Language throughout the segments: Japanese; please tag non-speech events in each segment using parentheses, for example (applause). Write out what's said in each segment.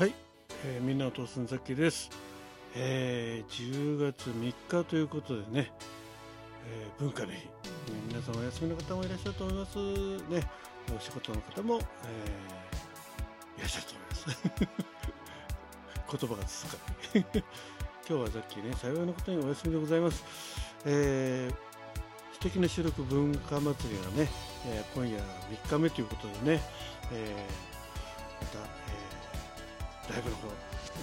はい、えー、みんなお父さんザッキーです、えー、10月3日ということでね、えー、文化の日。皆さんお休みの方もいらっしゃると思います。ね。お仕事の方も、えー、いらっしゃると思います。(laughs) 言葉が続かい (laughs) 今日はザッキーね幸いなことにお休みでございます、えー、素敵な収録文化祭りがね、えー、今夜3日目ということでね、えー、また、えライブの方い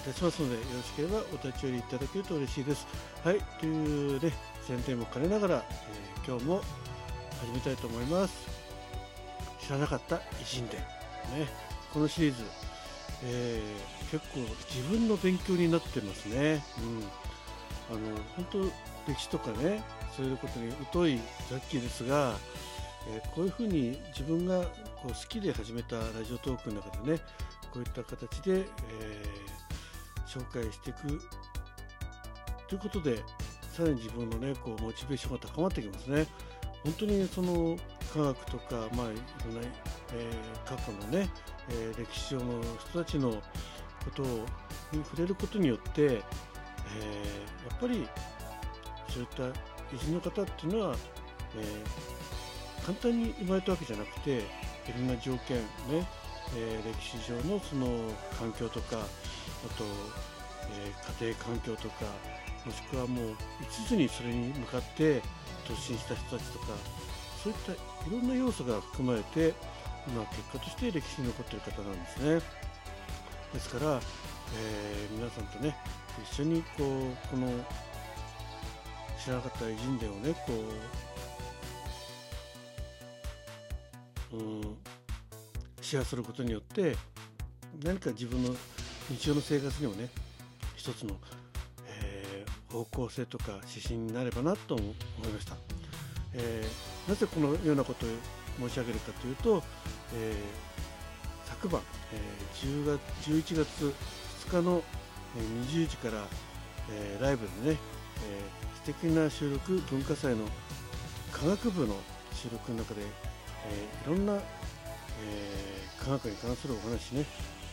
たしますのでよろしければお立ち寄りいただけると嬉しいです。はいというね宣伝も兼ねながら、えー、今日も始めたいと思います。知らなかった偉人伝ねこのシリーズ、えー、結構自分の勉強になってますね。うん、あの本当歴史とかねそういうことに疎いザッキーですが、えー、こういうふうに自分がこう好きで始めたラジオトークの中でねこういった形で、えー、紹介していくということでさらに自分のねこうモチベーションが高まってきますね。本当にその科学とか、まあ、いろんな、えー、過去のね、えー、歴史上の人たちのことに触れることによって、えー、やっぱりそういった偉人の方っていうのは、えー、簡単に生まれたわけじゃなくていろんな条件ねえー、歴史上のその環境とかあと、えー、家庭環境とかもしくはもう一途にそれに向かって突進した人たちとかそういったいろんな要素が含まれて今結果として歴史に残っている方なんですね。ですから、えー、皆さんとね一緒にこうこの知らなかった偉人伝をねこううんシェアすることによって何か自分の日常の生活にもね一つの、えー、方向性とか指針になればなと思いました、えー、なぜこのようなことを申し上げるかというと、えー、昨晩、え10月11月2日の20時から、えライブでね、え素敵な収録文化祭の科学部の収録の中で、えいろんなえー、科学に関するお話ね、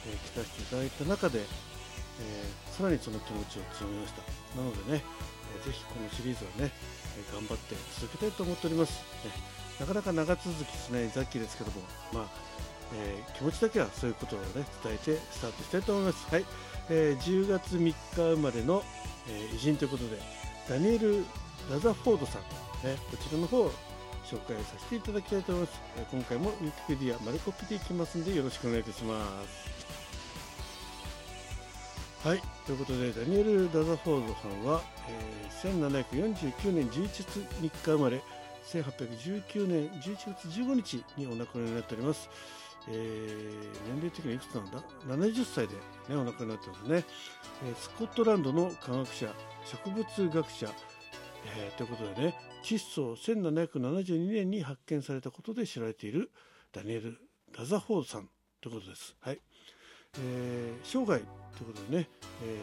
えー、聞かせていただいた中で、えー、さらにその気持ちを強めました。なのでね、えー、ぜひこのシリーズはね、え、頑張って続けたいと思っております、ね、なかなか長続きしない雑記ですけどもまあ、え、気持ちだけはそういうことをね伝えてスタートしたいと思います。はい、えー、10月3日生まれの、え、偉人ということでダニエル・ラザフォードさん、ね、こちらの方紹介させていただきたいと思います。え今回もウィキペディア丸コピでいきますのでよろしくお願いいたします。はい、ということでダニエル・ダザフォードさんは、えー、1749年11月3日生まれ1819年11月15日にお亡くなりになっております。えー、年齢的にいくつなんだ ?70 歳で、ね、お亡くなりになってますね、えー、スコットランドの科学者植物学者、えー、ということでね窒素1772年に発見されたことで知られているダニエル・ラザフォードさんということです。はいえー、生涯ということでね、え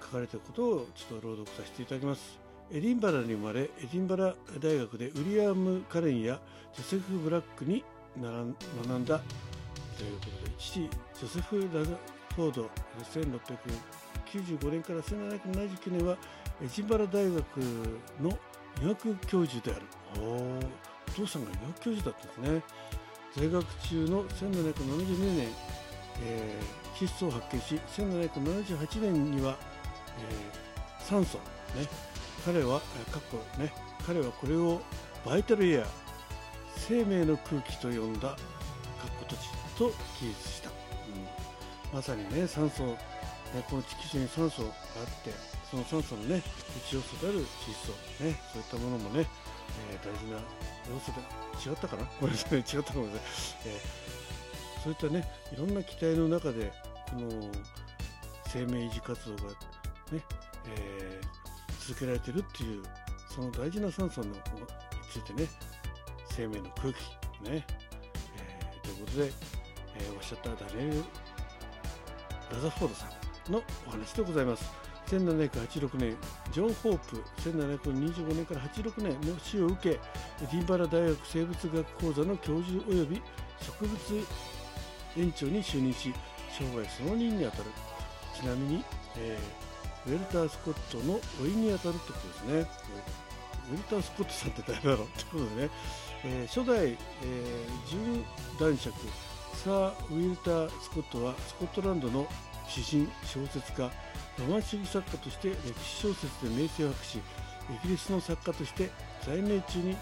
ー、書かれたことをちょっと朗読させていただきます。エディンバラに生まれエディンバラ大学でウィリアム・カレンやジョセフ・ブラックに学んだということで父ジョセフ・ラザフォード1695年から1779年はエジンバラ大学の医学教授である。お父さんが医学教授だったんですね。在学中の1772年、えー、窒素を発見し1778年には、えー、酸素ね。彼はかっこね彼はこれをバイタルエア生命の空気と呼んだかっこ土地と記述した、うん、まさにね酸素、ね、この地球上に酸素があってその酸素のね一要素である窒素ねそういったものもね、えー、大事な要素で違ったかな？(laughs) ごめんなさい違ったかもしれない、えー、そういったねいろんな期待の中でこの生命維持活動がね、えー、続けられてるっていうその大事な酸素のについてね生命の空気ね、えー、ということで、えー、おっしゃったダニエル・ラザフォードさん。のお話でございます。1786年ジョン・ホープ1725年から86年の死を受けディンバラ大学生物学講座の教授及び植物園長に就任し生涯その2にあたる。ちなみに、えー、ウェルター・スコットの老いにあたるってことですね。ウェルター・スコットさんって誰だろうってことでね、えー、初代、えー、準男爵サー・ウィルター・スコットはスコットランドの詩人小説家ロマン主義作家として歴史小説で名声を博しイギリスの作家として在名中に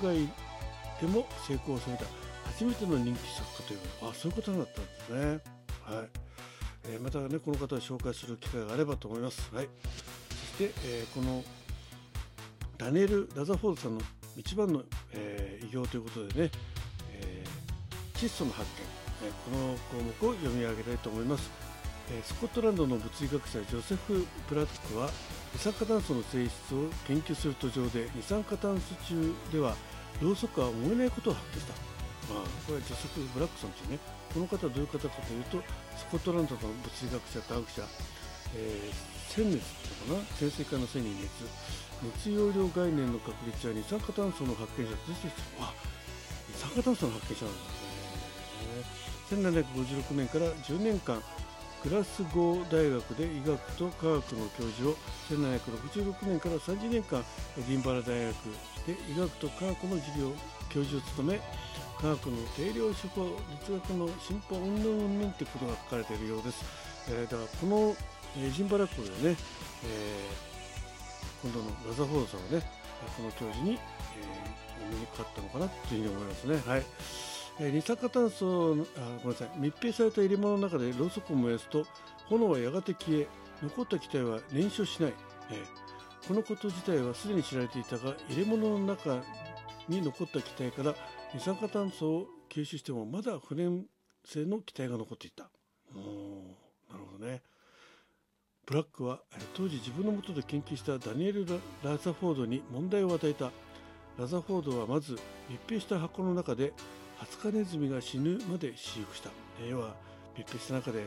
国外でも成功を収めた初めての人気作家というあそういうことになったんですね。はいえー、またねこの方を紹介する機会があればと思います。はい、そして、えー、このダニエル・ラザフォードさんの一番の、えー、偉業ということでね、えー、窒素の発見、えー、この項目を読み上げたいと思います。スコットランドの物理学者ジョセフ・ブラックは二酸化炭素の性質を研究する途上で二酸化炭素中ではろうそくは燃えないことを発見した、まあ、これはジョセフ・ブラックさんというね。この方はどういう方かというとスコットランドの物理学者科学者、えー、鮮熱というかな？潜水艦の線に熱。熱容量概念の確率は二酸化炭素の発見者としてあ二酸化炭素の発見者なんですね。1756年から10年間グラスゴー大学で医学と科学の教授を1766年から30年間エディンバラ大学で医学と科学の授業教授を務め科学の定量手法哲学の進歩云々云々ってことが書かれているようです、えー、だからこのエディンバラ校でね、えー、今度のラザフォードさんはねこの教授に、えー、お目にかかったのかなというふうに思いますね。はい。二酸化炭素あごめんなさい。密閉された入れ物の中でろうそくを燃やすと炎はやがて消え残った気体は燃焼しない、えー、このこと自体はすでに知られていたが入れ物の中に残った気体から二酸化炭素を吸収してもまだ不燃性の気体が残っていた。おなるほどね。ブラックは当時自分のもとで研究したダニエル・ラザフォードに問題を与えた。ラザフォードはまず密閉した箱の中でハツカネズミが死ぬまで飼育した。要は密閉した中で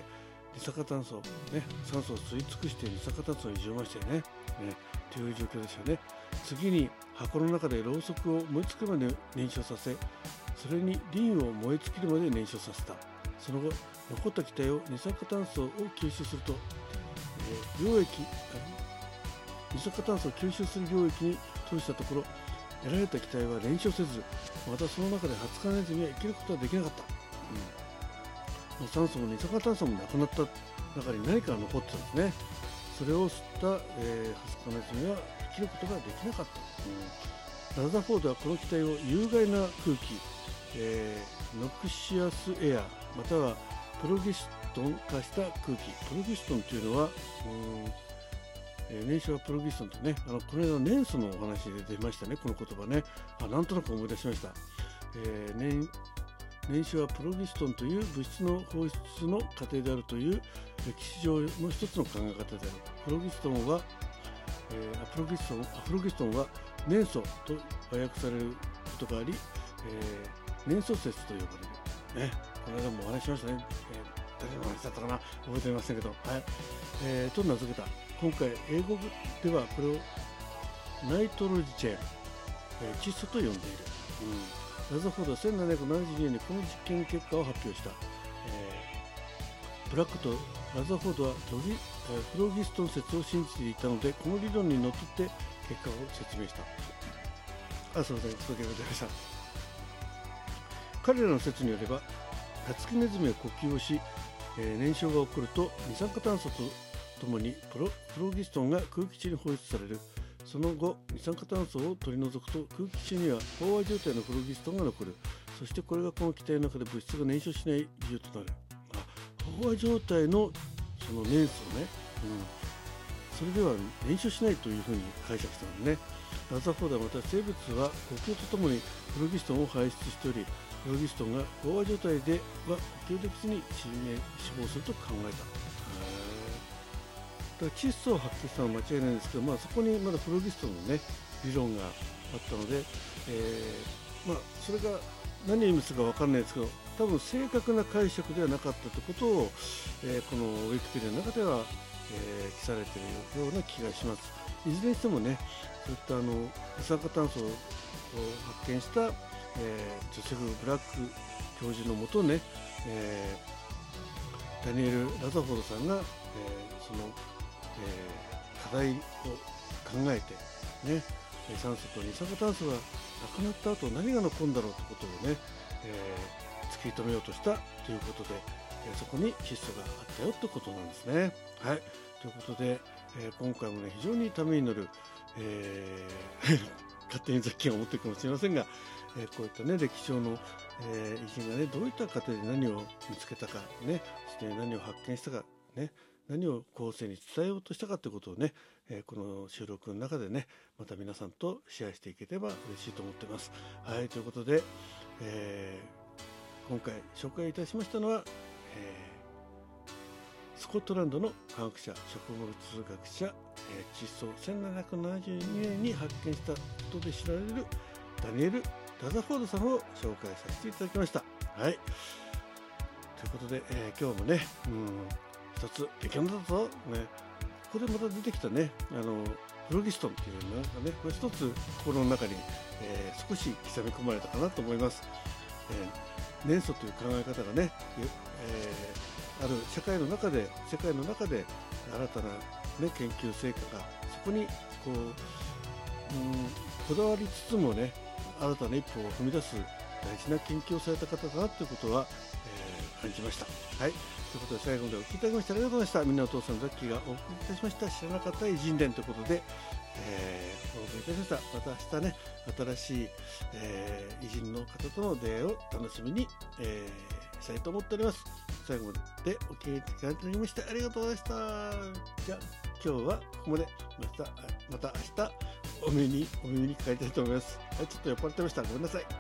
二酸化炭素、ね、酸素を吸い尽くして二酸化炭素を異常ましてねねという状況ですよね次に箱の中でろうそくを燃え尽くまで燃焼させそれにリンを燃え尽きるまで燃焼させたその後残った気体を二酸化炭素を吸収すると、えー、溶液二酸化炭素を吸収する溶液に通したところ得られた機体は燃焼せずまたその中で20日のネズミは生きることはできなかった、うん、酸素も二酸化炭素もなくなった中に何かが残ってたんですね。それを吸った、えー、20日のネズミは生きることができなかった、うん、ラザフォードはこの機体を有害な空気、えー、ノクシアスエアまたはプロギストン化した空気。プロギストンというのは、うんえー、燃焼プロギストンとねあのこの間年素のお話で出ましたねこの言葉ね。あなんとなく思い出しました、えー、燃燃焼はプロギストンという物質の放出の過程であるという歴史上の一つの考え方である。プロギストンは、えー、プロギストンプロギストンは燃素と和訳されることがあり、えー、燃素説と呼ばれる。ねこの間もお話しましたね、えー、誰の話だったかな？覚えていませんけど。はい、えー、と名付けた。今回英語ではこれをナイトロジチェーン、えー、窒素と呼んでいる、うん、ラザフォードは1772年にこの実験結果を発表した、えー、ブラックとラザフォードはロギ、えー、フロギストン説を信じていたのでこの理論にのっとって結果を説明した。あすみません。そうでございました。彼らの説によればカツキネズミは呼吸をし、えー、燃焼が起こると二酸化炭素とともにプロギストンが空気中に放出される。その後二酸化炭素を取り除くと空気中には飽和状態のプロギストンが残る。そしてこれがこの気体の中で物質が燃焼しない理由となる、あ、飽和状態のその燃素ね、うん、それでは燃焼しないというふうに解釈したんでね。ラザフォードはまた生物は呼吸とともにプロギストンを排出しておりプロギストンが飽和状態では呼吸できずに死亡すると考えた。だ窒素を発揮したのは間違いないんですけど、まあ、そこにまだプロギストのね理論があったので、えー、まあ、それが何を意味するか分かんないですけど多分正確な解釈ではなかったということを、えー、このウィキペディアの中では、えー、記されているような気がします。いずれにしてもねそういったあの二酸化炭素を発見した、えー、ジョセフ・ブラック教授のもとね、えーダニエル・ラザフォードさんが、えー、その、えー、課題を考えてね酸素と二酸化炭素がなくなった後何が残るんだろうということをね、えー、突き止めようとしたということで、え、そこに窒素があったよということなんですね。はいということで、え、今回もね非常にためになる、え、(laughs) 勝手に雑記を持っているかもしれませんが、え、こういったね歴史上の、えー、偉人がねどういった過程で何を見つけたかねそして何を発見したかね何を後世に伝えようとしたかということをね、えー、この収録の中でねまた皆さんとシェアしていければ嬉しいと思ってます。はいということで、えー、今回紹介いたしましたのは、えースコットランドの科学者植物学者、えー、窒素1772年に発見したことで知られるダニエル・ラザフォードさんを紹介させていただきました。はい。ということで、えー、今日もね、うん、一つ激ンだぞ、ね、ここでまた出てきたね、あの、フロギストンっていうのがね、これ一つ心の中に、えー、少し刻み込まれたかなと思います。えー、年素という考え方がね、えーある社会の中で世界の中で新たな、ね、研究成果がそこにこう、うん、こだわりつつもね新たな一歩を踏み出す大事な研究をされた方だなということは、感じました。はいということで最後までお聞きいただきましてありがとうございました。みんなお父さんザッキーがお送りいたしました知らなかった偉人伝ということで、えー、お送りいたしました。また明日ね、新しい、えー、偉人の方との出会いを楽しみに、えー、したいと思っております。最後までお聞きいただきましてありがとうございました。じゃあ今日はここまで。また、また明日お耳に、お耳にかかりたいと思います。はい、ちょっと酔っ払ってました。ごめんなさい。